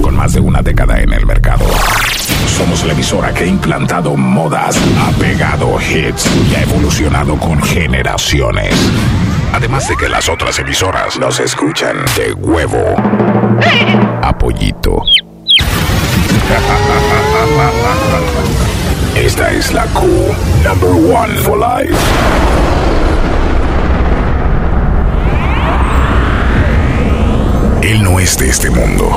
con más de una década en el mercado. Somos la emisora que ha implantado modas, ha pegado hits y ha evolucionado con generaciones. Además de que las otras emisoras nos escuchan de huevo. Apoyito. Esta es la Q, number one for life. Él no es de este mundo.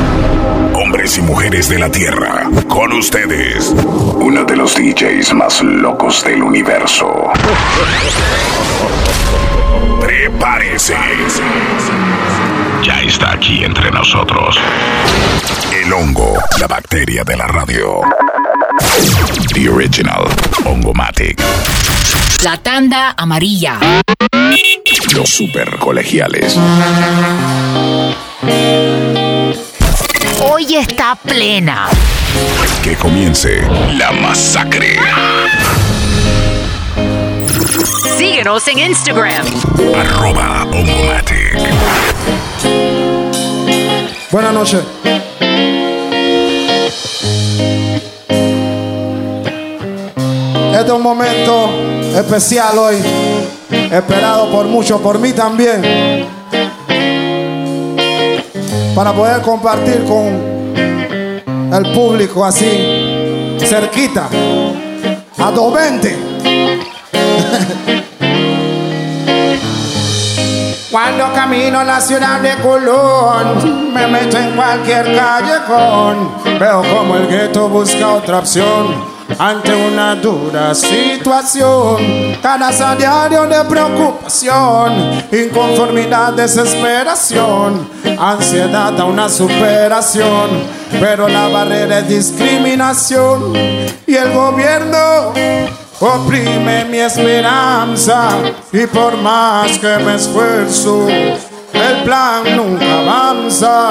Hombres y mujeres de la Tierra, con ustedes, uno de los DJs más locos del universo. Prepárese. Ya está aquí entre nosotros. El hongo, la bacteria de la radio. The original Hongomatic. La tanda amarilla. Los super colegiales. Hoy está plena. Que comience la masacre. Síguenos en Instagram. Arroba. Buenas noches. Este es un momento especial hoy, esperado por muchos, por mí también, para poder compartir con el público así, cerquita, a 220. Cuando camino a la ciudad de Colón, me meto en cualquier callejón. Veo como el gueto busca otra opción ante una dura situación. Canas a diario de preocupación, inconformidad, desesperación, ansiedad a una superación. Pero la barrera es discriminación y el gobierno oprime mi esperanza y por más que me esfuerzo, el plan nunca avanza.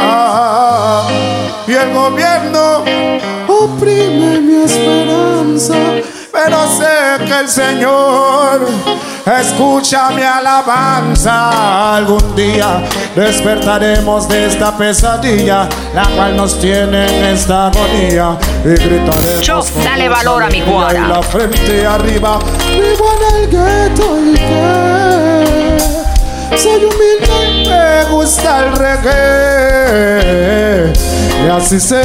Y el gobierno oprime mi esperanza, pero sé que el Señor escucha mi alabanza. Algún día despertaremos de esta pesadilla, la cual nos tiene en esta agonía. Y gritaremos. Con dale valor a mi guara. la frente arriba. Vivo en el gueto y que soy humilde y me gusta el reggae. Y así sé.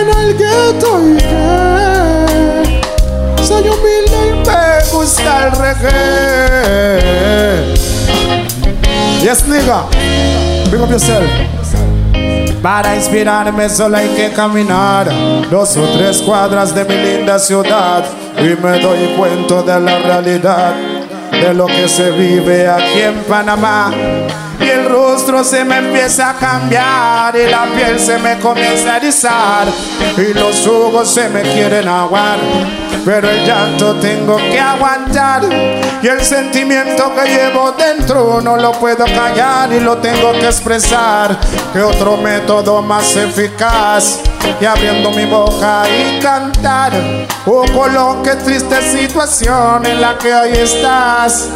En el gueto y soy humilde y me gusta el reggae. Yes, nigga. Big up yourself. Para inspirarme solo hay que caminar dos o tres cuadras de mi linda ciudad y me doy cuenta de la realidad de lo que se vive aquí en Panamá. El rostro se me empieza a cambiar y la piel se me comienza a erizar y los jugos se me quieren aguar. Pero el llanto tengo que aguantar y el sentimiento que llevo dentro no lo puedo callar y lo tengo que expresar. Que otro método más eficaz y abriendo mi boca y cantar. Oh Colón, qué triste situación en la que hoy estás.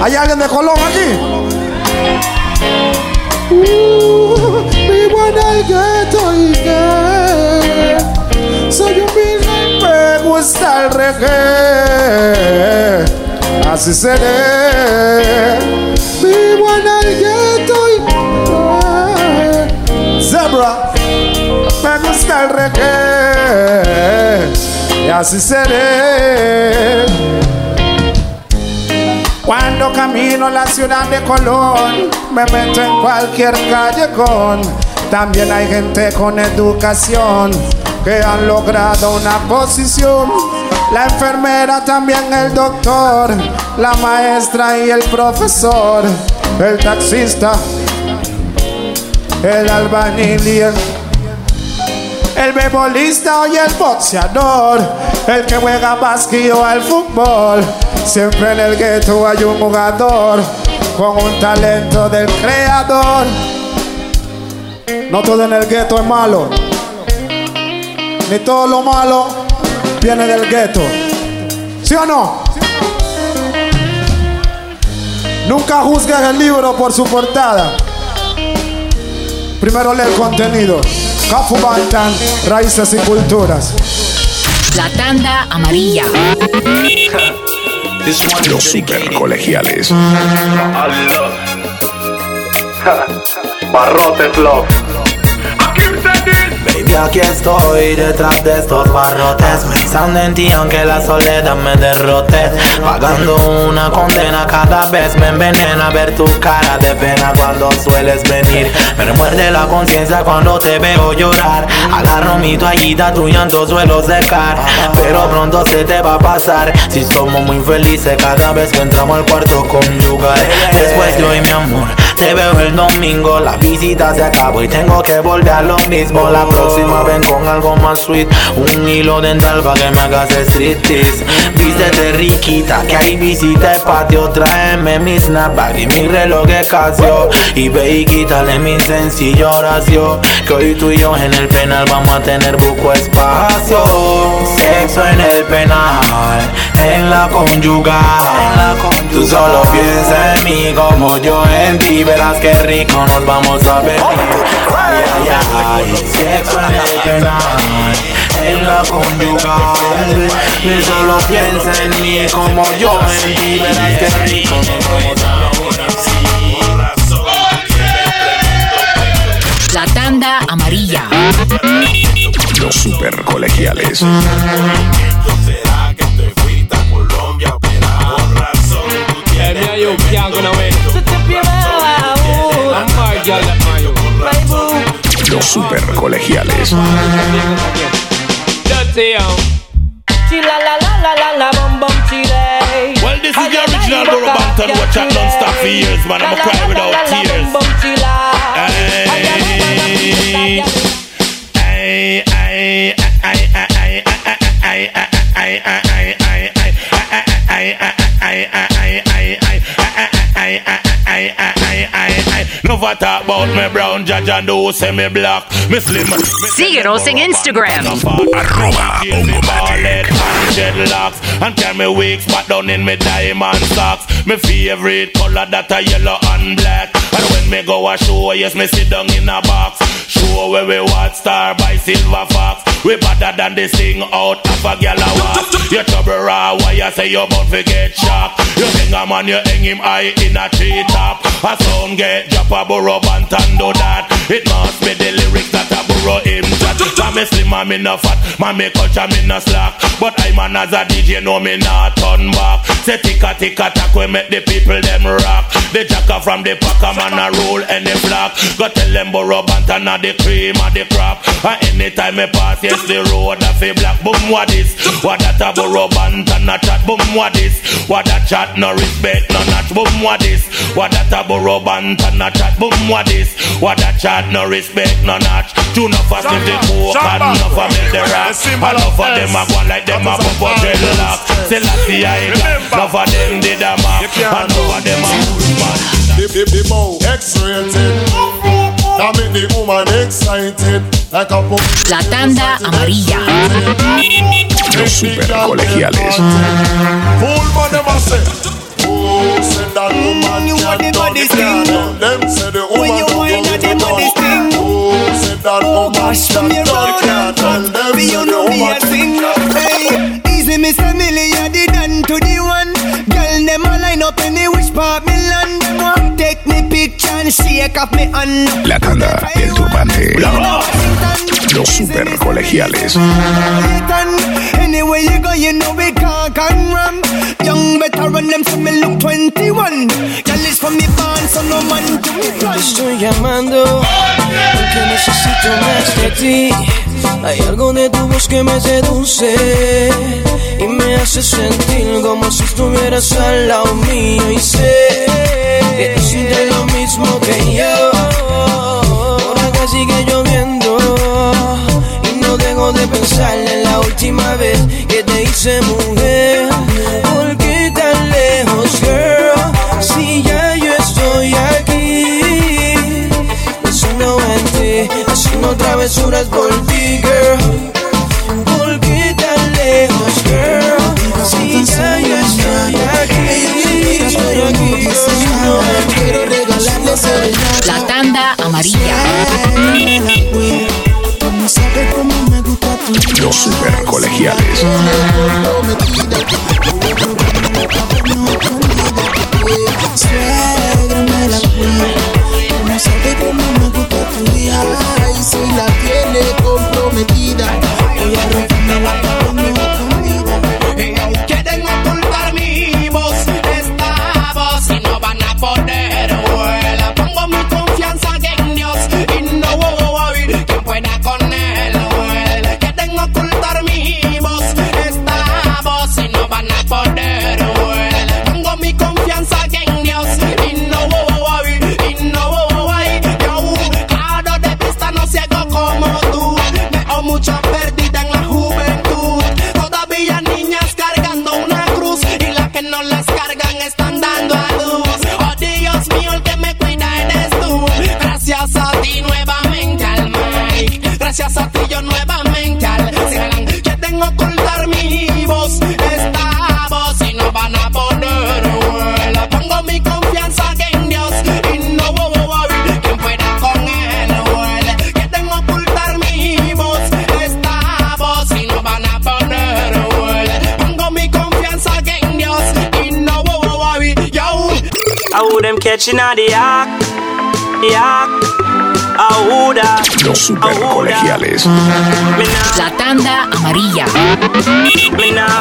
¿Hay alguien de Colón aquí? Uh, vivo en el soy y me gusta reggae. Así seré. Vivo en el gueto y Zebra me gusta el reggae. Y así. Cuando camino a la ciudad de Colón, me meto en cualquier callejón. También hay gente con educación que han logrado una posición. La enfermera, también el doctor, la maestra y el profesor, el taxista, el albañil y el el bebolista y el boxeador, el que juega basquillo al fútbol. Siempre en el gueto hay un jugador con un talento del creador. No todo en el gueto es malo, ni todo lo malo viene del gueto. ¿Sí o no? Nunca juzgues el libro por su portada. Primero lee el contenido. Cafu Bantan, raíces y culturas. La tanda amarilla. Los supercolegiales. Barrotes Love. Baby, aquí estoy detrás de estos barrotes. Pensando en ti aunque la soledad me derrote. Pagando una condena cada vez me envenena Ver tu cara de pena cuando sueles venir. Me remuerde la conciencia cuando te veo llorar. Agarro mi toallita, tu llanto suelo secar Pero pronto se te va a pasar. Si somos muy felices cada vez que entramos al cuarto conyugal. Después de hoy mi amor, te veo el domingo. La visita se acabó y tengo que volver a lo mismo. La próxima ven con algo más sweet. Un hilo dental pa' que me hagas striptease. Vístete riquita, que hay visita el patio. Tráeme mi snapback y mi reloj de Casio. Y ve y quítale mi sencillo oración Que hoy tú y yo en el penal vamos a tener buco espacio. Sexo en el penal, en la conyugal. Tú solo piensa en mí como yo en ti Verás que rico nos vamos a ver Ay, ay, ay, sexo en el penal, en la conyugal Tú solo piensa en mí como yo en ti Verás que rico nos vamos a ver La tanda amarilla. Los super colegiales. será que te fuiste a Colombia operado? Por razón tú Yeah, Super colegiales. Well, this is the original watch out man. I'ma cry without tears. Never talk about me brown judge and do say me black. Me slim. me Síguenos en Instagram. Arroba Ongomatic. dreadlocks and carry me wigs back down in me diamond socks. Me favorite color that a yellow and black. And when me go a show, yes me sit down in a box. Show where we watch star by silver fox. We better than this thing out of a gal a walk. You trouble raw, why you say you bout to get shocked? You hang a man, you hang him high in a tree top. A sound get drop a burrow and do that. It must be the lyrics that a burrow him chat. Me slim, man me no fat, me culture me no slack. But I man as a DJ know me not turn back. Say ticka ticka tack we make the people them rock. The jacker from the packer man a roll any block. Go tell them burrow band and the cream of the crop. And anytime me pass yes the road a fi black. Boom what this? What that a burrow band and a chat? Boom what this? What that chat no respect no notch? Boom what this? What that a burrow band and a chat? Boom what this? What that chat no respect no notch? Two no fast if the coke and enough a make the rock. Enough of them a go like them a pump up dreadlock. Still I see I Enough of them did a mark. Enough of them a push. The, the, the X-rated La tanda amarilla. Los super colegiales. La tanda del turbante. Los super colegiales. Anyway you go, you know we can't can ram Young veteran, them say me look 21 Girl, from band, so no man do me plan Estoy llamando porque necesito más de ti. Hay algo de tu voz que me seduce y me hace sentir como si estuvieras al lado mío. Y sé que tú sientes lo mismo que yo. Por acá sigue lloviendo y no dejo de pensar en la última vez que te hice mujer. Haciendo travesuras por ti, girl. ¿Por qué tan lejos, girl? Si ya yo estoy aquí. Estoy aquí. Quiero regalarle serenata. La tanda amarilla. Los super colegiales. suegra me la cuida. No sabe cómo me gusta tu hija. Catching on the yak, yak. I woulda, Los super colegiales. La tanda amarilla. me now.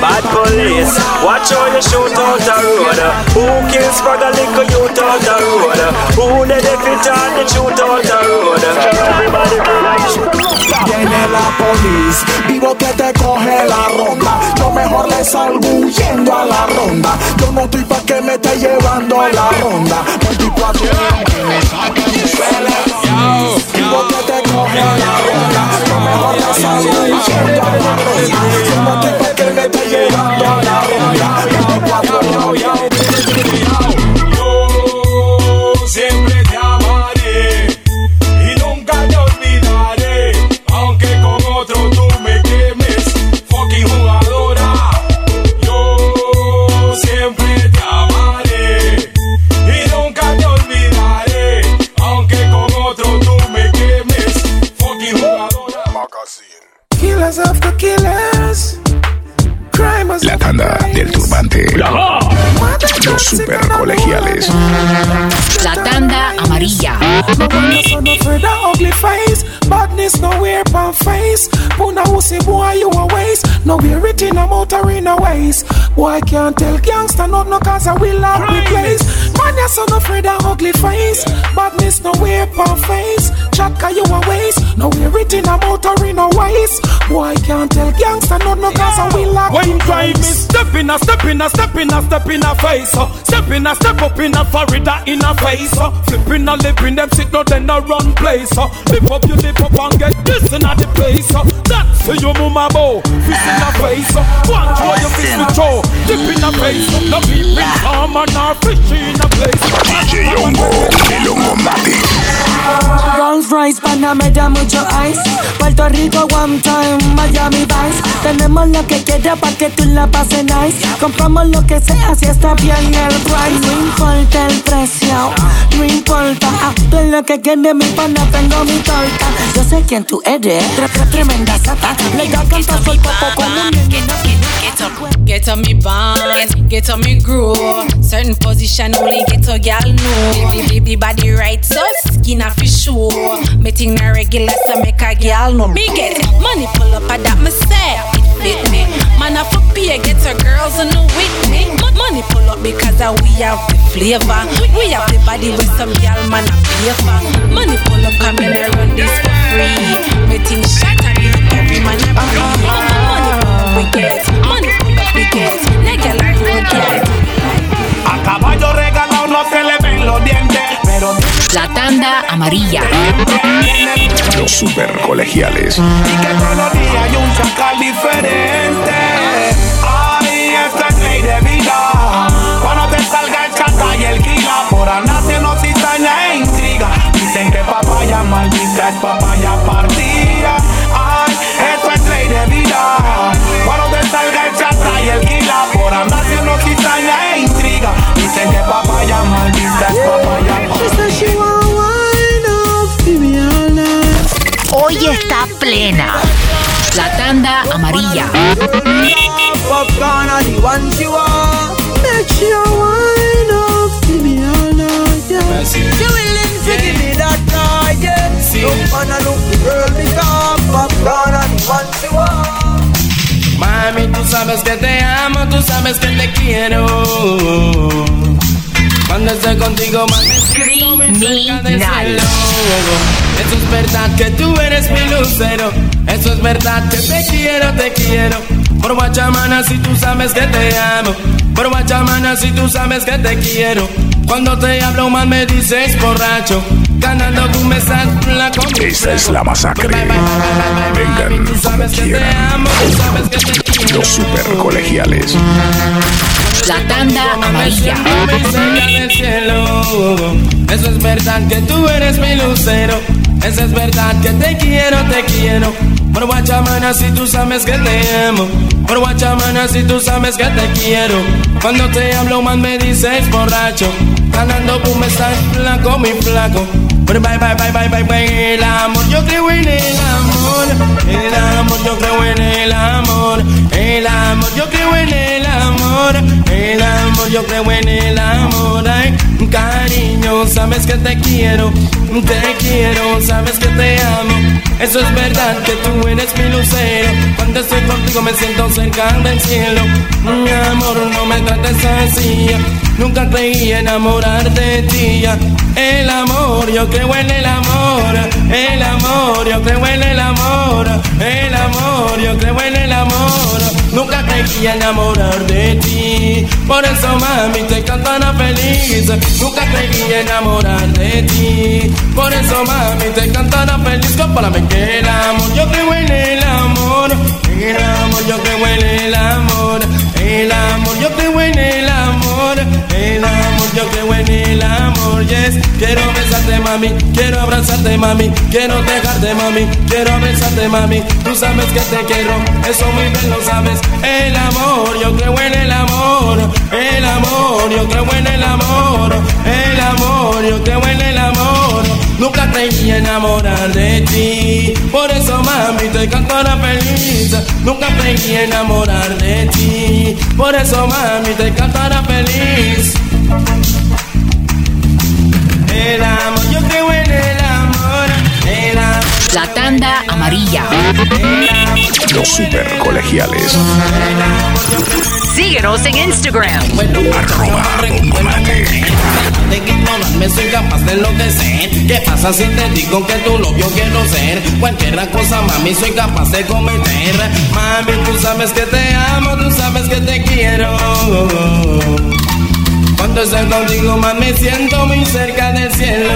Bad police, watch how you shoot out the road. Who kills for the liquor youth out the road? Who the defeat on the shoot out the road? Everybody be like Viene la polis, vivo que te coge la ronda. Yo mejor le salgo huyendo a la ronda. Yo no estoy pa' que me esté llevando a la ronda. 24 Vivo que te coge la ronda. Yo mejor le salgo huyendo a la ronda. Yo no estoy pa' que me esté llevando a la ronda. 24 Yo La tanda del turbante. Super colegiales. La tanda amarilla. No no son ugly face. Badness nowhere pan face. Puna pussy boy you a waste. No wear it in a motor in a waist. Boy can't tell gangster not no cause I will have the place. Man you son afraid of ugly face. Badness nowhere pan face. Chat you a waste. No wear it in a motor in a waist. Boy can't tell gangster not no cause I will have When drive me step in a step in a step in a step in a face uh. Step in a step up in a Florida in a face uh. Flipping a lip in them sit no then a run place uh. Lip up you lip up and get this in a the place uh. That's for your mama bow Fist in a face uh. One throw your fist with throw Dip in a face. No peeping Tom and our fish in a place DJ Hongo, el Royce, Panamá da mucho ice. Puerto Rico one time, Miami Vice. Tenemos lo que quieras para que tú la pases nice. Compramos lo que sea si está bien el price. No importa el precio, no importa. Ah, tú lo que quieres, mi pana, tengo mi torta. Yo sé quién tú eres, tre- tre- tremenda sata. Le da cantar soy popo con un Get on me band, get on me groove. Certain position only get a gal know. Baby, baby body right, so skin off his show. Me think na regular, so make a gal know. Me get money pull up, and that me say it fit me. Man, I for pay, get a girls on the with me. Money pull up because uh, we have the flavor. We have the body with some gal man a for. Money pull up, come in and run this for free. Me think shot and every man a free. Money pull up, we get. Money pull up, we get. Nigga La tanda amarilla. Los super colegiales. Y que los días hay un chacal diferente. Ay, esta es ley de vida. Cuando te salga el chacal y el guía, por andar haciendo cizaña e intriga. Dicen que papaya maldita es papaya You are. Make sure wine up, give me all night, yeah. You willing to give me that night, yeah. Look on and look the girl become popcorn are the ones you are. Mami, tú sabes que te amo, tú sabes que te quiero. Cuando estoy contigo, mami, cerca del cielo. Eso es verdad que tú eres mi lucero. Eso es verdad que te quiero, te quiero. Por guachamana, si tú sabes que te amo. Por guachamana, si tú sabes que te quiero. Cuando te hablo mal me dices borracho. Ganando tú me estás la Esta es la masacre. Vengan como quieran. Los super colegiales. La tanda amarilla. del cielo. Eso es verdad que tú eres mi lucero. Eso es verdad que te quiero, te quiero. Por guachamana si tú sabes que te amo. Por guachamana si tú sabes que te quiero. Cuando te hablo mal me dices borracho. Ganando me estás flaco, mi flaco. Pero bye, bye, bye, bye, bye, bye, el amor, yo creo en el amor. El amor, yo creo en el amor. El amor, yo creo en el amor. El amor, yo creo en el amor. Ay, cariño, sabes que te quiero. Te quiero, sabes que te amo. Eso es verdad que tú eres mi lucero. Cuando estoy me siento cerca del cielo. Mi amor, no me trates así. Nunca creí enamorar de ti. El amor, yo creo en el amor. El amor, yo creo en el amor. El amor, yo creo en el amor. Nunca creí enamorar de ti. Por eso, mami, te cantará feliz. Nunca creí enamorar de ti. Por eso, mami, te cantará feliz. Compárame que el amor, yo creo en el amor. El amor, yo creo en el amor. El amor, yo creo en el amor. El amor, yo creo en el amor. Yes, quiero besarte, mami. Quiero abrazarte, mami. Quiero dejarte, mami. Quiero besarte, mami. Tú sabes que te quiero. Eso muy bien lo sabes. El amor, yo creo en el amor. El amor, yo creo en el amor. El amor, yo creo en el amor. Nunca creí enamorar de ti. Por eso, mami, te cantará feliz. Nunca creí enamorar de ti. Por eso, mami, te cantará feliz. El amor, yo creo en el amor. El amor. La tanda amarilla. Los super colegiales. Síguenos en Instagram. Arroba Bongomate. De ignorarme soy capaz de enloquecer ¿Qué pasa si te digo que tu novio quiero ser? Cualquier cosa, mami, soy capaz de cometer Mami, tú sabes que te amo, tú sabes que te quiero cuando estoy contigo, mami, siento muy cerca del cielo.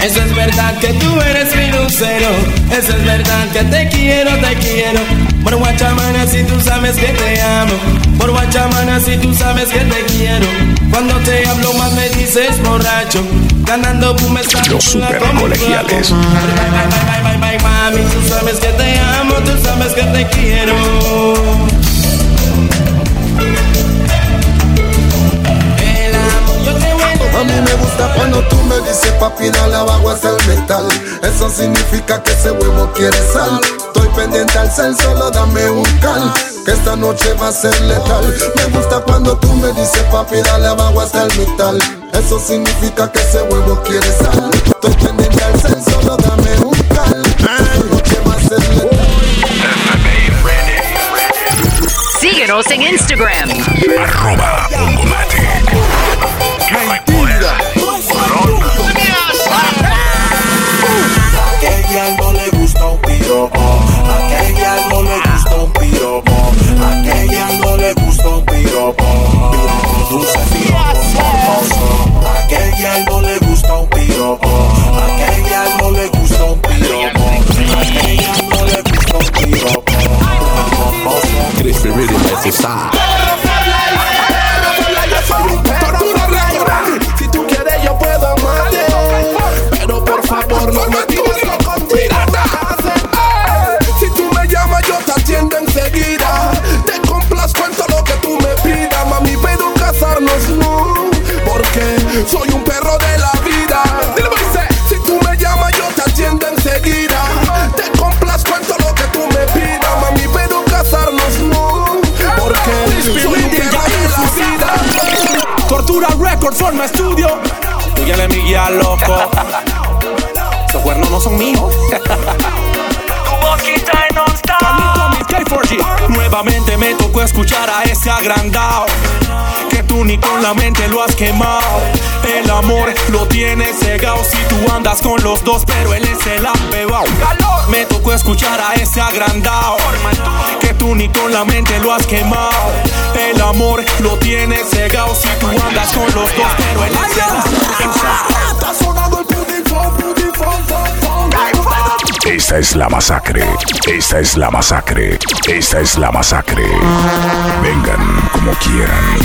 Eso es verdad que tú eres mi lucero. Eso es verdad que te quiero, te quiero. Por guachamana, si tú sabes que te amo. Por guachamana, si tú sabes que te quiero. Cuando te hablo más me dices borracho. Ganando tú me estás Los super colegiales. Bye, bye, bye, bye, mami, tú sabes que te amo, tú sabes que te quiero. A mí me gusta cuando tú me dices papi dale abajo hasta el metal Eso significa que ese huevo quiere sal. Estoy pendiente al cel, solo dame un cal Que esta noche va a ser letal. Me gusta cuando tú me dices papi dale abajo hasta el metal Eso significa que ese huevo quiere sal. Estoy pendiente al cel, solo dame un cal esta noche va a ser letal. Síguenos en Instagram. Arroba piropo, aquella no le gusta un piropo, aquella no le gusta un piropo, dulce piropo aquella no le gusta un piropo, aquella no le gusta un piropo, aquella no le gusta un piropo, soy un perro de la vida Dile, dice, Si tú me llamas yo te atiendo enseguida Te complazco en todo lo que tú me pidas Mami pero casarnos no Porque soy un perro de la vida Tortura Record forma estudio. Tú ya le mi guía, loco. Esos cuernos no son míos. K4G. Nuevamente me tocó escuchar a ese agrandado Que tú ni con la mente lo has quemado. El amor lo tienes cegado Si tú andas con los dos pero él es el apebao. Me tocó escuchar a ese agrandado Que tú ni con la mente lo has quemado. El amor lo tienes cegado Si tú andas con los dos pero él es el Está Esta es la masacre. Esta es la masacre. Esta es la masacre. Vengan como quieran.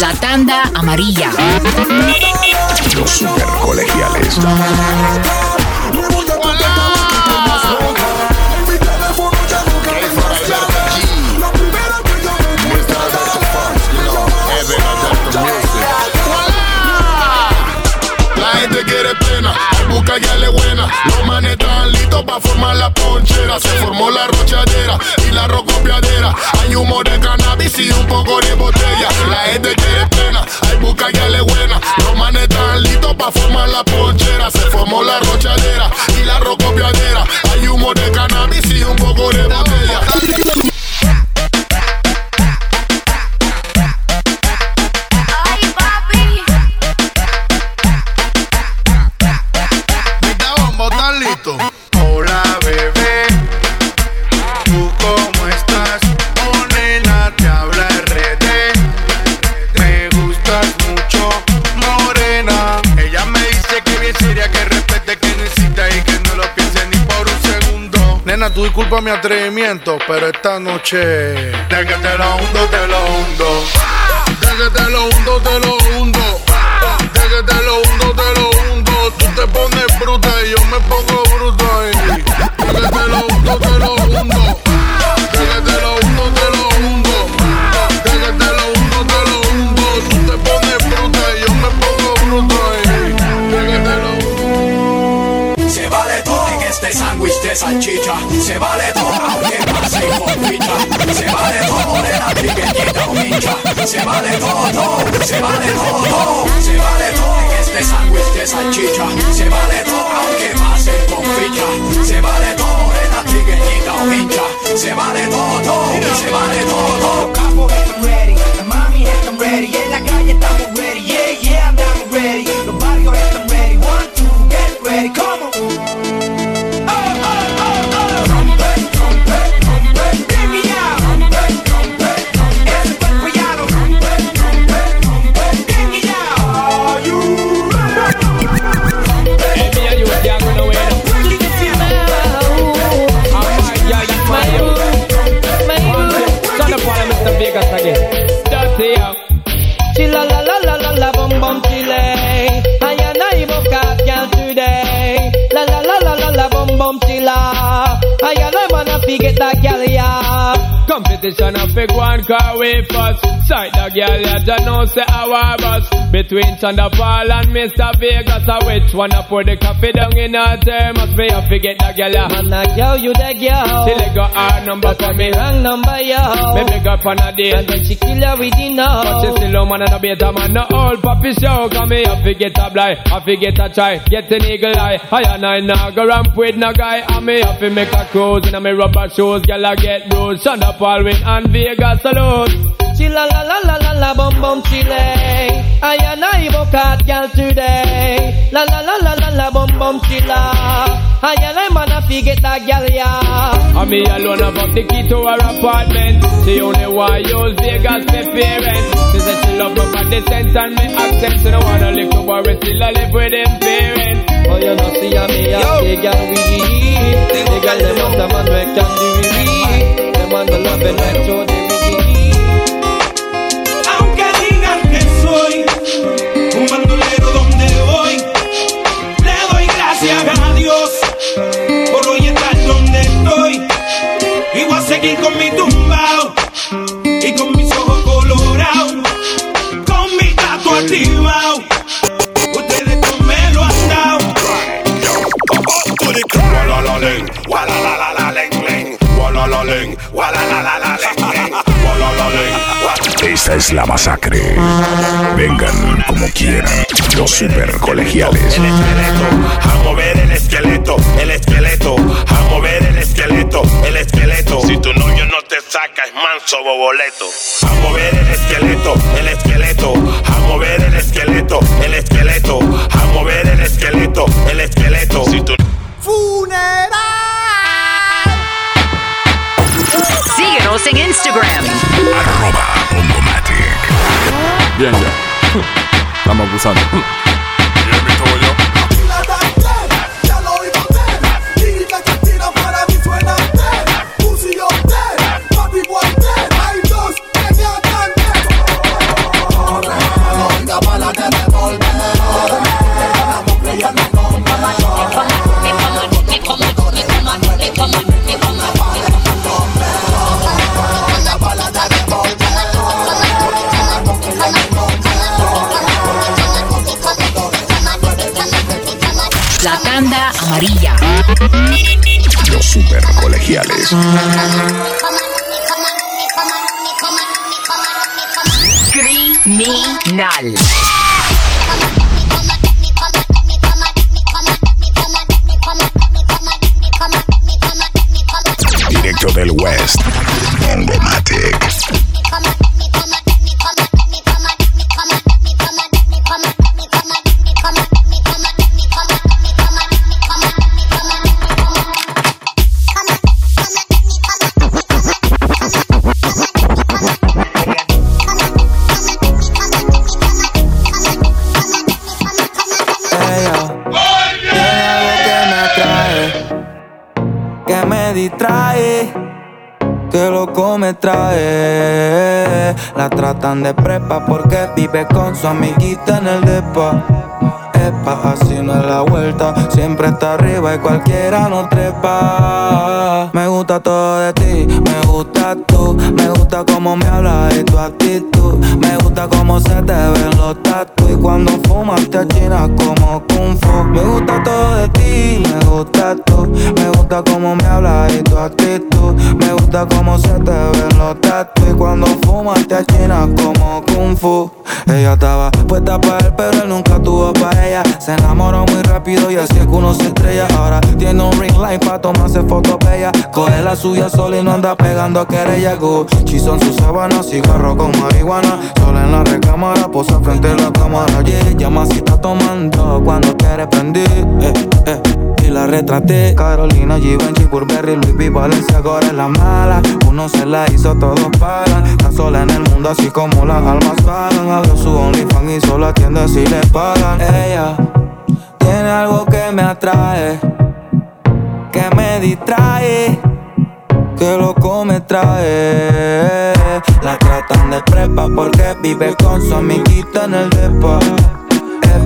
La tanda amarilla. Los super para formar la ponchera. Se formó la rochadera y la rocopiadera. Hay humo de cannabis y un poco de botella. La gente quiere pena, hay busca ya le buena. Los manes están listos para formar la ponchera. Se formó la rochadera y la rocopiadera. Hay humo de cannabis y un poco de botella. Mi atrevimiento, pero esta noche De que te lo hundo, te lo hundo. De que te lo hundo, te lo hundo. De que te lo hundo, te lo hundo. Tú te pones bruta y yo me pongo bruto De que te lo hundo, te lo hundo de salchicha. Se vale todo aunque pase con. Se vale todo de la trigueñita o hincha. Se vale todo. Se vale todo. Se vale todo este sándwich de salchicha. Se vale todo aunque pase con ficha. Se vale todo de la trigueñita o hincha. Se vale todo. Se vale todo, todo. Están ready, mami ready. En la calle estamos Chilla la la la la la bum bum chile. I and I book up girl today. La la la la la la bum bum chilla. I and I wanna forget that girl yeah. Competition a big one car way first. Sight the girl ya just know say our bus. Between Thunderfall and Mr. Vegas, a which one a pour the coffee down in her thermos? Me a forget the girl ya. Man a girl you the girl. She let go her number for me. Wrong number yo. Me big up on a date. And then she kill her with the know. But she still a man and a beta man, no old puppy show. Come me a forget a blind, I forget a try, get an eagle eye. I and I now go ramp with no guy. And me have to make a cruise in a me rubber shoes. Girl I get bruised. Shonda Paul win and Vegas alone. Chilla la la la la la bum bum chile. I and I book out girl today. La la la la la la bum bum chilla. I and I wanna forget that girl yeah. And me alone up the key to her apartment. She only want use Vegas for parents. She said she love my body sense and me accent. She don't wanna live to worry, still I live with them parents. Oh you know see a me a the girl we The girl them want a man we can do we want the the night show de Ricky Aunque digan que soy un bandolero donde voy, le doy gracias a Dios por hoy estar donde estoy. Y voy a seguir con mi tumbao y con mis ojos colorados, con mi gato activado. Ustedes no me lo han dado. Esta es la masacre. Vengan como quieran. Los super colegiales. El esqueleto, a mover el esqueleto, el esqueleto, a mover el esqueleto, el esqueleto. Si tu novio no te saca, es manso boboleto. A mover el esqueleto, el esqueleto, a mover el esqueleto, el esqueleto, a mover el esqueleto, el esqueleto. Si tu Síguenos en Instagram. Arroba Bongomatic. Bien, ya. Estamos abusando. La amarilla. Los super colegiales. Criminal. Directo del West. Tratan de prepa porque vive con su amiguita en el depa. Así no es la vuelta, siempre está arriba y cualquiera no trepa. Me gusta todo de ti, me gusta tú, me gusta cómo me hablas y tu actitud, me gusta cómo se te ven los tatu y cuando fumas te achinas como kung fu. Me gusta todo de ti, me gusta tú, me gusta cómo me hablas y tu actitud, me gusta cómo se te ven los tatu y cuando fumas te achinas como kung fu. Ella estaba puesta para él, pero él nunca tuvo para ella. Se enamoró muy rápido y así es que uno se estrella. Ahora tiene un ring light para tomarse fotos bellas. Coge la suya sola y no anda pegando querella. Gucci son sus sábanas, cigarro con marihuana. Sola en la recámara, posa frente a la cámara. Yeah, llama si está tomando cuando quiere prender. Eh, eh y la retraté. Carolina, Givenchy, Burberry, Louis V, Valencia, ahora es la mala. Uno se la hizo, todos pagan. Está sola en el mundo, así como las almas pagan. Abrió su OnlyFans y solo atiende si le pagan. Ella tiene algo que me atrae, que me distrae. Que loco me trae. La tratan de prepa porque vive con su amiguita en el depa.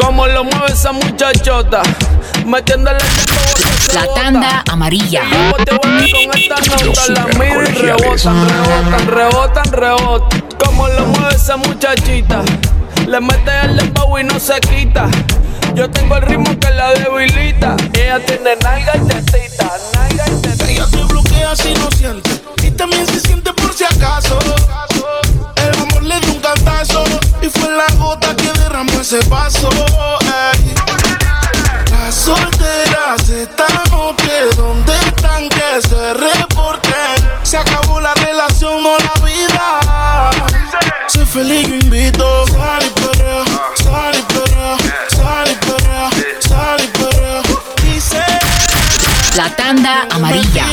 Como lo mueve esa muchachota, metiéndole La tanda amarilla. con esta nota, la miro y rebotan, rebotan, rebotan, rebotan. Como lo mueve esa muchachita, le mete el dembow y no se quita. Yo tengo el ritmo que la debilita. Ella tiene nalga y tetita, nalga y tetita. Ella se bloquea si no siente y también se siente por si acaso. El amor le dio un cantazo y fue la que ese vaso. ey. Las solteras esta noche, ¿dónde están que se reporten? Se acabó la relación, no la vida. Sé feliz yo invito. Sal y perrea, sal La tanda amarilla.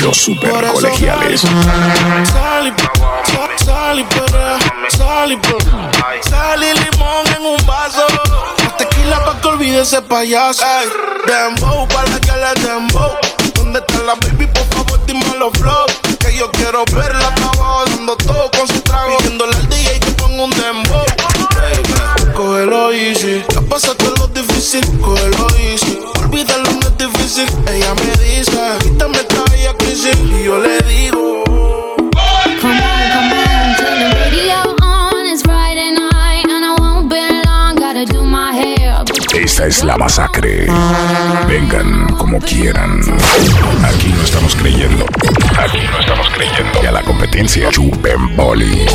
Los super colegiales. Sal y, sal, sal y sal y perrea. Sal y limón en un vaso. Tequila pa' que olvide ese payaso. Ey, dembow, para que le dembow. ¿Dónde está la baby? Por favor, dime los flow. Que yo quiero verla abajo dando todo con su trago. Pidiéndole al es la masacre. Vengan como quieran. Aquí no estamos creyendo. Aquí no estamos creyendo. Y a la competencia chupen boli.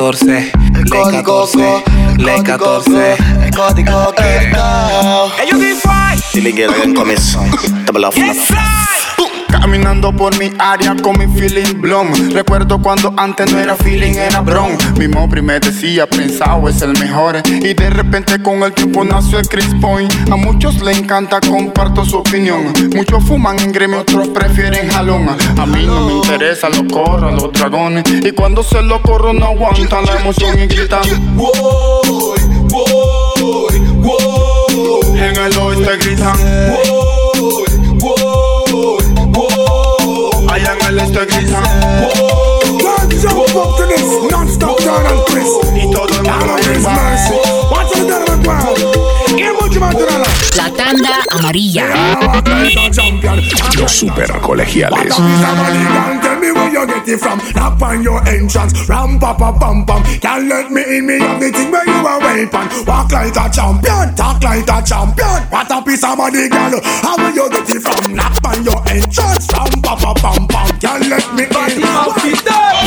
14, ley 14, ley 14. Código Hey, you be fine. Feeling it again, come Double off. Caminando por mi área con mi feeling blom Recuerdo cuando antes no era feeling, era bron. Mi mopri me decía, pensado es el mejor Y de repente con el tiempo nació el Chris Point. A muchos le encanta, comparto su opinión. Muchos fuman en gremio, otros prefieren jalón. A mí no me interesa, lo corro, los dragones. Y cuando se lo corro no aguantan la emoción y gritan Woy, woy, woy En el oeste gritan Woy, Allá en el este gritan Woy, Jump up to this non-stop turn and twist. Y todo el mundo Lord is mercy. Watch out there, my ground. Here, what you man to the left? La tanda amarilla. Los super colegiales. Tell me where you get it from. Knock on your entrance. Ram pa pa pam pam. Can't let me in. Me have the thing where you are weapon. Walk like a champion. Talk like a champion. What a piece of money, girl. How where you get it from? Knock on your entrance. Ram pa pa pam pam. Can't let me in. Original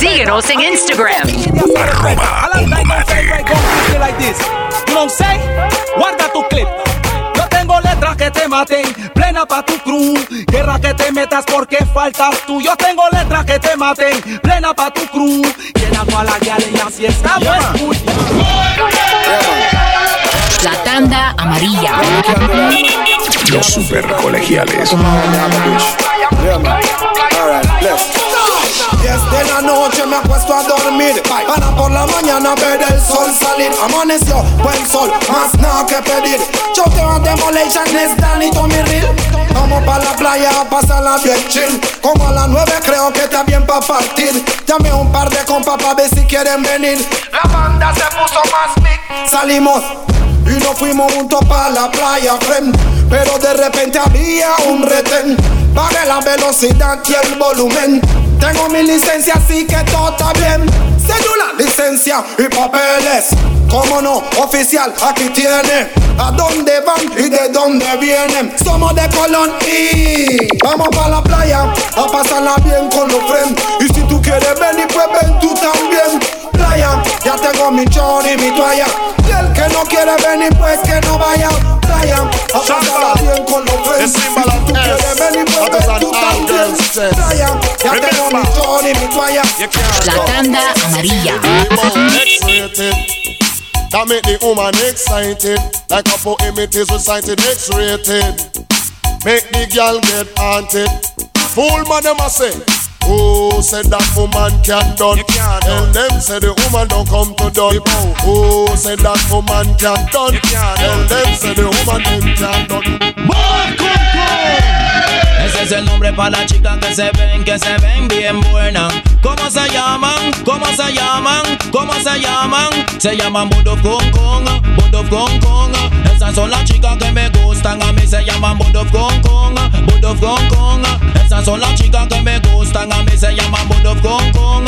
Síguenos en Instagram. saying? Guarda tu clip. Yo tengo letras que te maten, plena pa' tu cruz. Guerra que te metas porque faltas tú. Yo tengo letras que te maten, plena pa' tu cruz. Llena toda la guiales y así estamos. La tanda amarilla. Los super colegiales. Desde la noche me acuesto a dormir. Para por la mañana ver el sol salir. Amaneció buen sol, más nada que pedir. Choteo demolition es Danny Tommy Real Vamos pa' la playa a pasarla bien chill. Como a las nueve creo que está bien pa' partir. Llamé un par de compas pa' ver si quieren venir. La banda se puso más big Salimos y nos fuimos juntos pa' la playa, friend. Pero de repente había un retén. Pagué la velocidad y el volumen Tengo mi licencia así que todo está bien cédula, licencia y papeles. Cómo no, oficial, aquí tiene. ¿A dónde van y de dónde vienen? Somos de Colón y vamos para la playa a pasarla bien con los friends. Y si tú quieres venir, pues ven tú también. Playa, ya tengo mi chor y mi toalla. Y el que no quiere venir, pues que no vaya. Playa, a pasarla bien con los friends. Si tú quieres venir, pues ven tú también. Playa, ya tengo mi chor y mi toalla. La tanda amarilla. That make the woman excited. Like a poem it is recited X-rated. Make the girl get haunted. Fool man them a say. Who said that woman can't done? Tell them say the woman don't come to done. Who said that woman can't done? Tell them say the woman them can't done. Es el nombre para las chicas que se ven, que se ven bien buenas. ¿Cómo se llaman? ¿Cómo se llaman? ¿Cómo se llaman? Se llaman Bud of Kong Kong, Bud of Kong Kong. Esas son las chicas que me gustan, a mí se llaman Bud of Kong Kong, Bud of Kong Kong. Esas son las chicas que me gustan, a mí se llaman Bud of Kong Kong,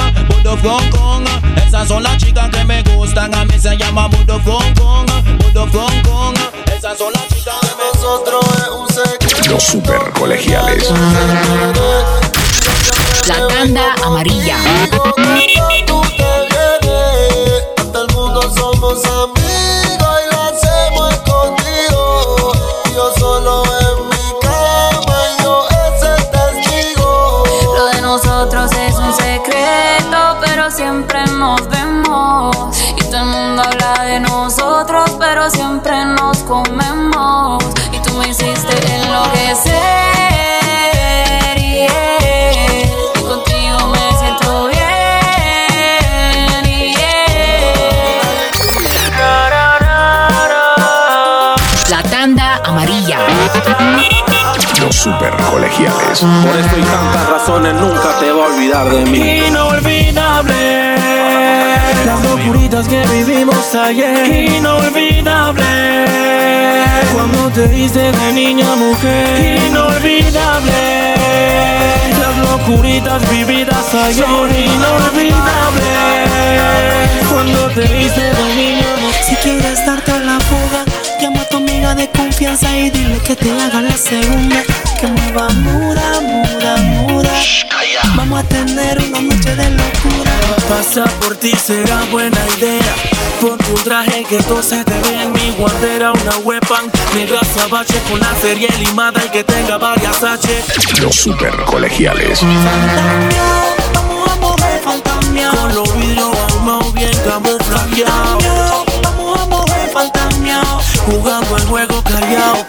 Kong Kong. Esas son las chicas que me gustan, a mí se llaman Bud of Kong Kong, Bud of Kong Kong. Esas son las chicas que me Nosotros es un secreto. Los super colegiales. La tanda amarilla. Tú te vienes. Hasta el mundo somos amigos y lo hacemos escondido. Yo solo en mi cama y yo ese testigo. Lo de nosotros es un secreto, pero siempre nos vemos. Y todo el mundo habla de nosotros, pero siempre nos comemos. Y tú me hiciste yeah. Contigo me siento bien. yeah. La tanda amarilla. Los super colegiales. Por esto y tantas razones nunca te va a olvidar de mí. Inolvidable. Las locuritas que vivimos ayer. Inolvidable. Te viste de niña mujer. Inolvidable. Las locuritas vividas ayer. Son inolvidables. Cuando te viste de niña mujer. Si quieres darte a la fuga, llama a tu amiga de confianza y dile que te haga la segunda. Que mueva muda, muda, muda. Vamos a tener una noche de locura. Pasa por ti será buena idea. Ponte un traje que todo se te vea en mi guantera. Una weapon negra sabache con la serie limada y que tenga varias H. Los super colegiales. Vamos a mover fantasma. Con los vidrios ahumados bien camuflajeados. Vamos a mover fantasma. Jugando el juego callado.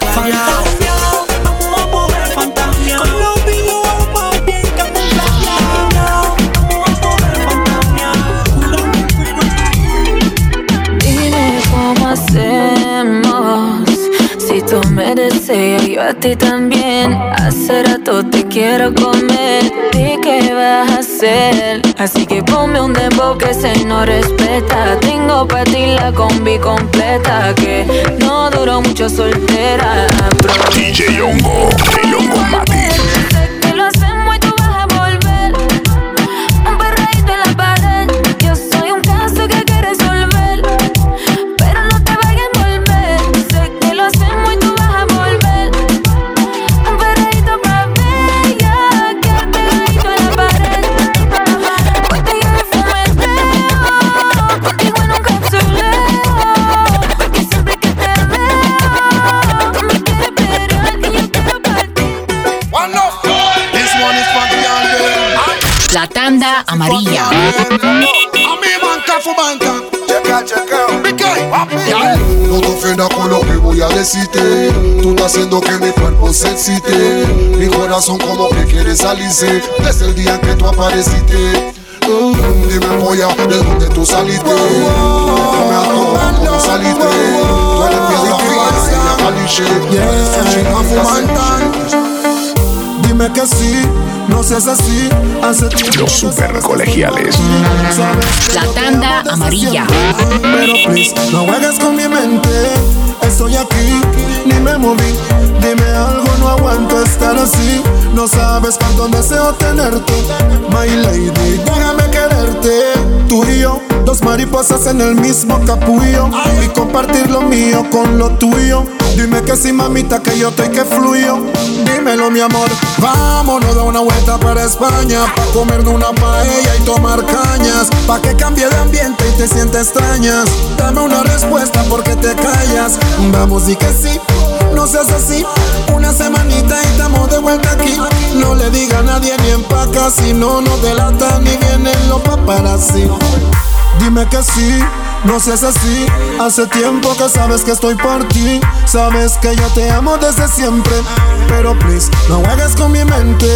Si tú me deseas, yo a ti también. Hace rato te quiero comer. ¿Y qué vas a hacer? Así que ponme un dembow que se no respeta. Tengo para ti la combi completa. Que no duró mucho soltera. DJ Hongo, Hongo Mati. Tanda amarilla. No te ofendas con lo que voy a decirte. Tú estás haciendo que mi cuerpo se excite. Mi corazón como que quiere salirse. Desde el día en que tú apareciste. Dime polla, ¿de dónde tú saliste? Dime a todo, ¿cómo saliste? Tú eres mi adictiva, la caliche. Dime que sí, no seas así. Hace tiempo Los super colegiales. La tanda amarilla. Pero please, no juegues con mi mente. Estoy aquí, ni me moví. Dime algo, no aguanto estar así. No sabes cuánto deseo tenerte. My lady, déjame quererte. Tú y yo cosas en el mismo capullo y compartir lo mío con lo tuyo. Dime que sí, mamita, que yo estoy que fluyo. Dímelo, mi amor. Vámonos de una vuelta para España. Pa' comer de una paella y tomar cañas. Pa' que cambie de ambiente y te sientas extrañas. Dame una respuesta porque te callas. Vamos, y que sí. No seas así, una semanita y estamos de vuelta aquí. No le diga a nadie ni empaca, si no nos delata ni vienen los paparazzi. Dime que sí, no seas así. Hace tiempo que sabes que estoy por ti. Sabes que yo te amo desde siempre. Pero please, no juegues con mi mente.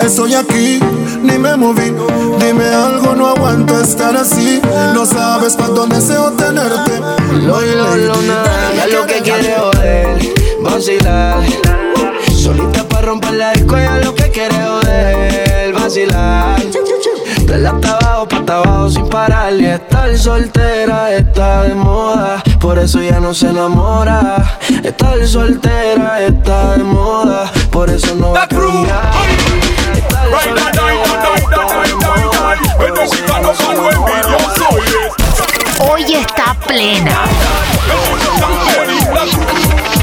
Estoy aquí, ni me moví. Dime algo, no aguanto estar así. No sabes cuánto deseo tenerte. Lo, lo, lo, nada, ya lo que quiere joder, vacilar. Solita para romper la disco, ya lo que quiere joder, vacilar. De la abajo, pa' abajo sin parar y estar soltera está de moda, por eso ya no se enamora. Estar soltera está de moda, por eso no va a cambiar. Estar Hoy está plena.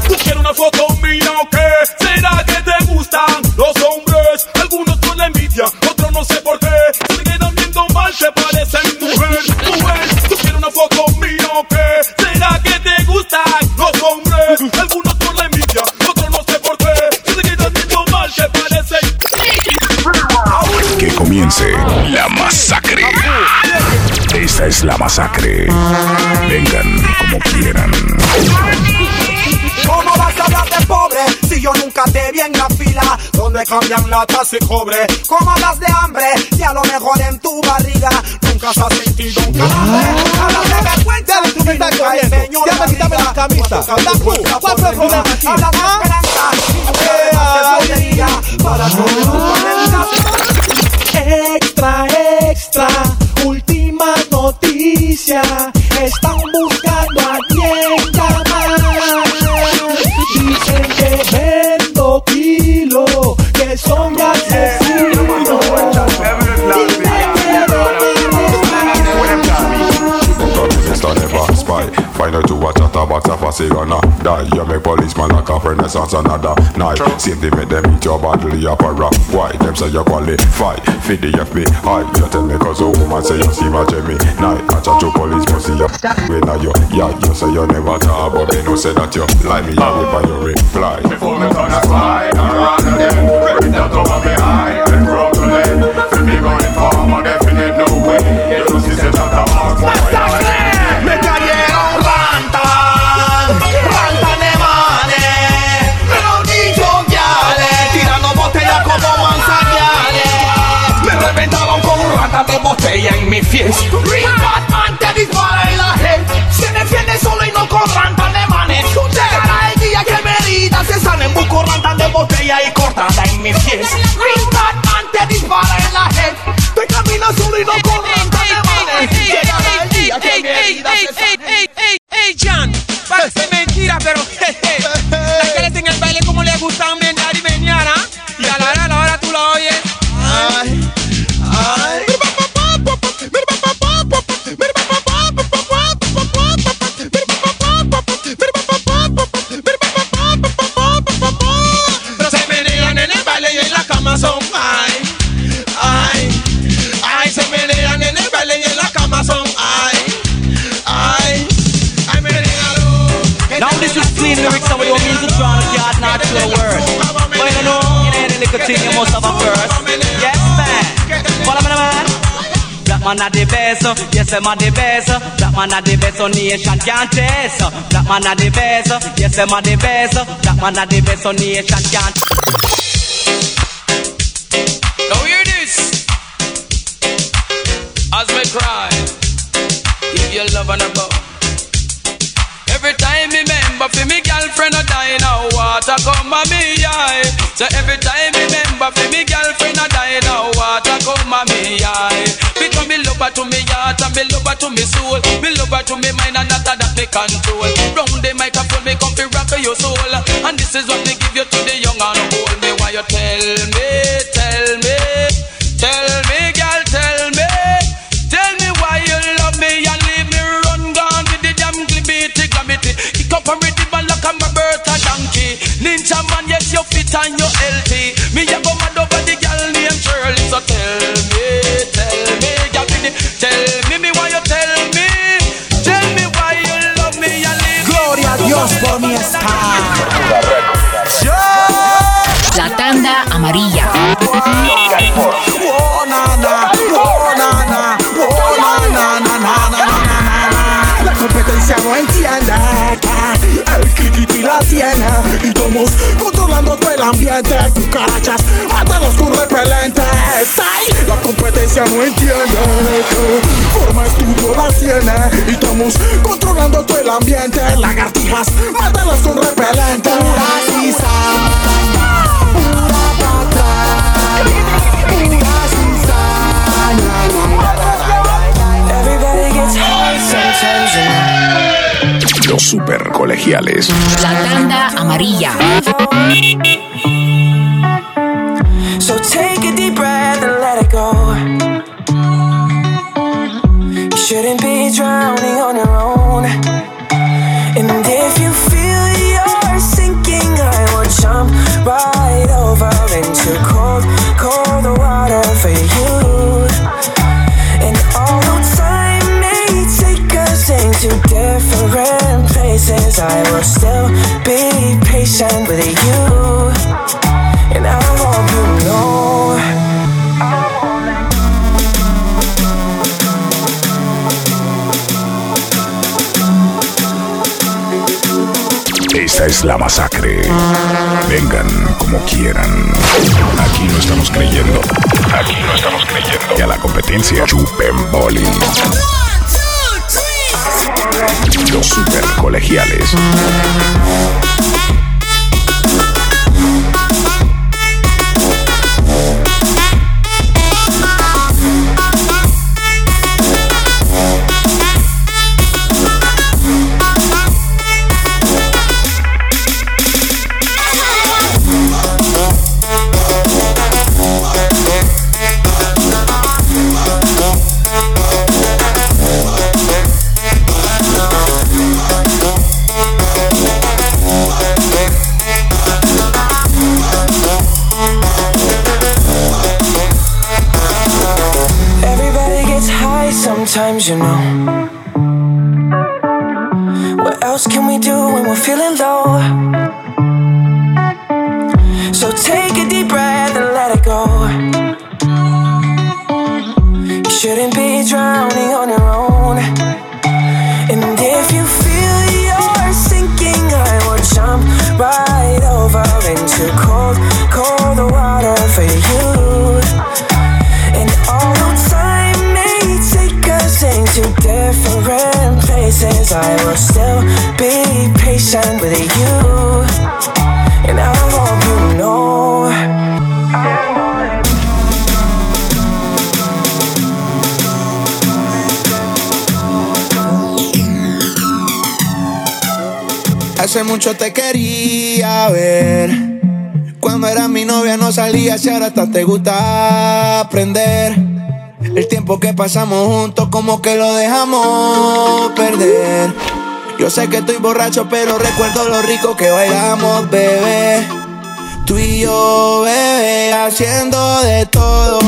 ¿Tú quieres una foto mía o qué? ¿Será que te gustan los hombres? Algunos con la envidia, otros no sé por qué. Comience la masacre. Esta es la masacre. Vengan como quieran. ¿Cómo vas a hablar de pobre si yo nunca te vi en la fila donde cambian latas y cobre? ¿Cómo hablas de hambre si a lo mejor en tu barriga nunca has sentido un calambre? Hablas de vergüenza me estás corriendo. Ya me quítame la camisa. Tapu, ¿Cuál fue el problema aquí? Hablas de esperanza y nunca para comer un extra, extra. Última noticia, están buscando a 10. Box of a cigar Die, you make policeman like a renaissance another night. Same they make them eat your you up a rock Why, them say you qualify Feed the FBI You tell me cause a woman say you see my Jimmy Night, I chat to police see you. When now you, yeah, you say you never talk But me no say that you lie me, I whip on your reply. Before me turn a spy, I'm running them Bring that over me fiesta. Green Batman te dispara en la head, se defiende solo y no con rantan de manes. Llegará el día que me heridas se salen, busco rantan de botella y cortada en mi fiesta. Green Batman te dispara en la head, te camina solo y no con rantan de manes. Llegará el día que me heridas se salen. ey, ey, ey, Jan, parece mentira, pero you must have a verse. Yes, man. Follow me, man. Black man are the best, uh, yes, I'm a the best. uh, Black man are the best, so nation can't test. uh, Black man are the best, uh, yes, I'm a the best. uh, Black man are the best, so nation can't. Now hear this. As me cry, give your love and a girlfriend a die now, water come a me eye. So every time me remember for me girlfriend a die now, water come a me eye. Because me love her to me heart and me love her to me soul. Me love her to me mind and not that me control. Round the microphone me come fi rock your soul, and this is what me give you to the young and old. Me why you tell me, tell me, you fit and you healthy. Me a go mad over the girl named Shirley. So tell Y estamos controlando todo el ambiente Cucarachas, mátalos con repelentes Ay, La competencia no entiende Forma estudio la tiene Y estamos controlando todo el ambiente. Lagartijas, mátalas con repelentes super colegiales. La tanda amarilla. So take be patient with you. And I hope you know. Esta es la masacre. Vengan como quieran. Aquí no estamos creyendo. Aquí no estamos creyendo. Y a la competencia chupen. Super colegiales. Sometimes, you know. Mucho te quería ver. Cuando eras mi novia no salías y ahora hasta te gusta aprender. El tiempo que pasamos juntos como que lo dejamos perder. Yo sé que estoy borracho pero recuerdo lo rico que bailamos, bebé. Tú y yo, bebé, haciendo de todo.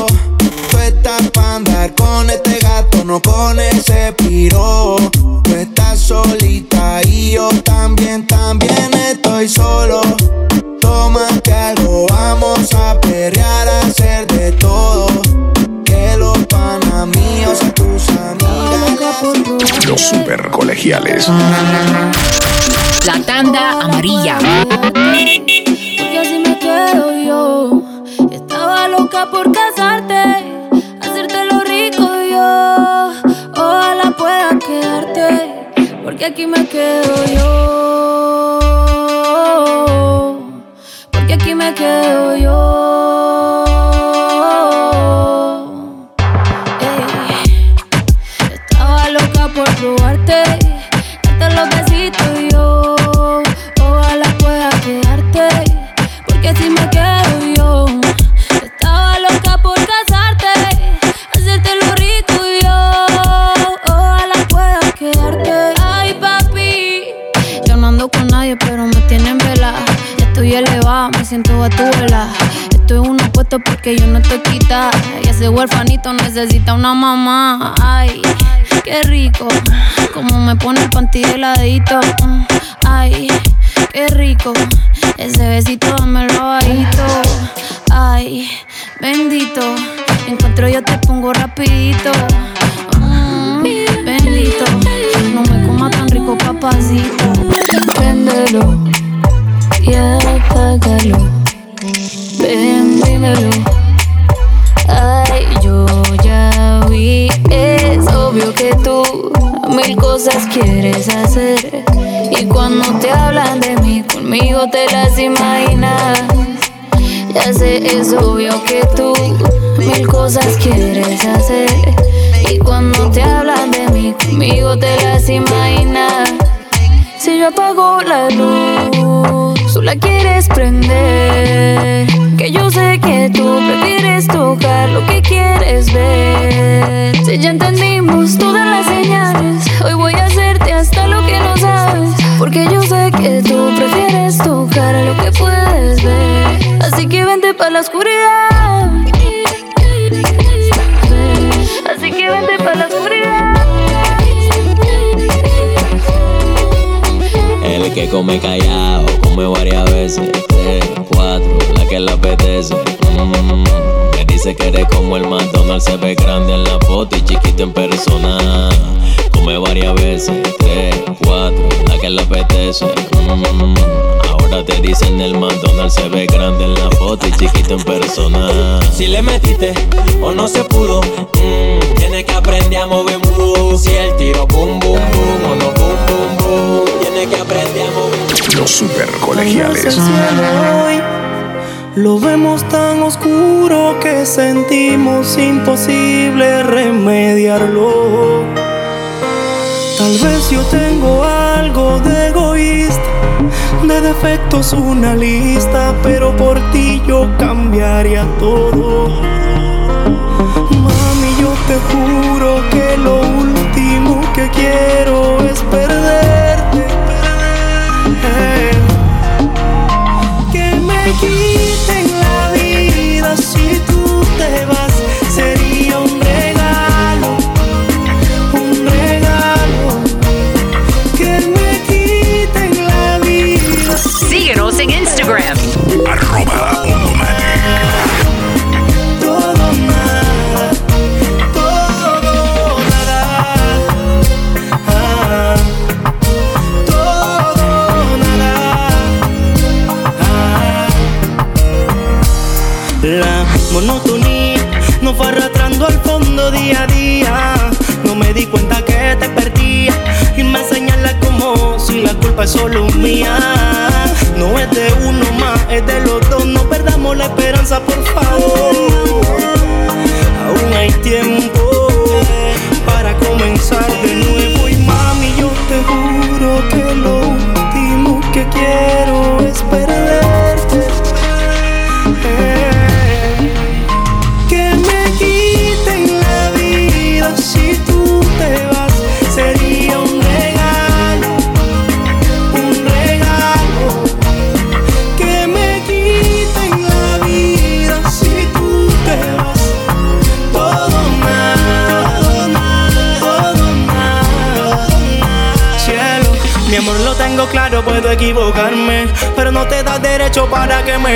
Tú estás para andar con este gato, no con ese piro. Tú estás solita y yo también, también estoy solo. Tómate algo, vamos a perrear, a hacer de todo. Que los panas míos y tus amigas. Los super colegiales. La tanda amarilla. Porque así me quedo yo. Estaba loca por casarte, hacerte lo rico yo. Ojalá pueda quedarte, porque aquí me quedo yo. けよ。Porque yo no te quita. Y ese huerfanito necesita una mamá. Ay, qué rico. Como me pone el panty heladito. Ay, qué rico. Ese besito me lo bajito. Ay, bendito. Encuentro yo te pongo rapidito. Mm, bendito. No me coma tan rico, papacito. Préndelo y apágalo. Ven, dímelo. Ay, yo ya vi. Es obvio que tú mil cosas quieres hacer. Y cuando te hablan de mí, conmigo te las imaginas. Ya sé, es obvio que tú mil cosas quieres hacer. Y cuando te hablan de mí, conmigo te las imaginas. Si yo apago la luz, tú la quieres prender. Ya entendimos todas las señales, hoy voy a hacerte hasta lo que no sabes. Porque yo sé que tú prefieres tocar lo que puedes ver. Así que vente para la oscuridad. Así que vente para la oscuridad. El que come callado, come varias veces. Tres, cuatro, la que le apetece. Mm, me dice que eres como el McDonald's, se ve grande en la foto y chiquito en persona. Come varias veces. Tres, cuatro, la que le apetece. Mm, ahora te dicen el McDonald's, se ve grande en la foto y chiquito en persona. Si le metiste o no se pudo, mm, tiene que aprender a mover un Si el tiro boom boom boom o no boom boom boom, tiene que aprender a mover. Los super colegiales. Lo vemos tan oscuro que sentimos imposible remediarlo. Tal vez yo tengo algo de egoísta, de defectos una lista, pero por ti yo cambiaría todo. Mami, yo te juro que lo último que quiero es perderte. Eh. Que me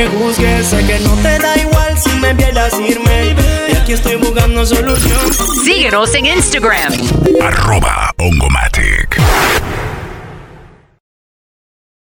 me juzgues. Sé que no te da igual si me pierdas irme, y aquí estoy buscando solución. Síguenos en Instagram. Arroba.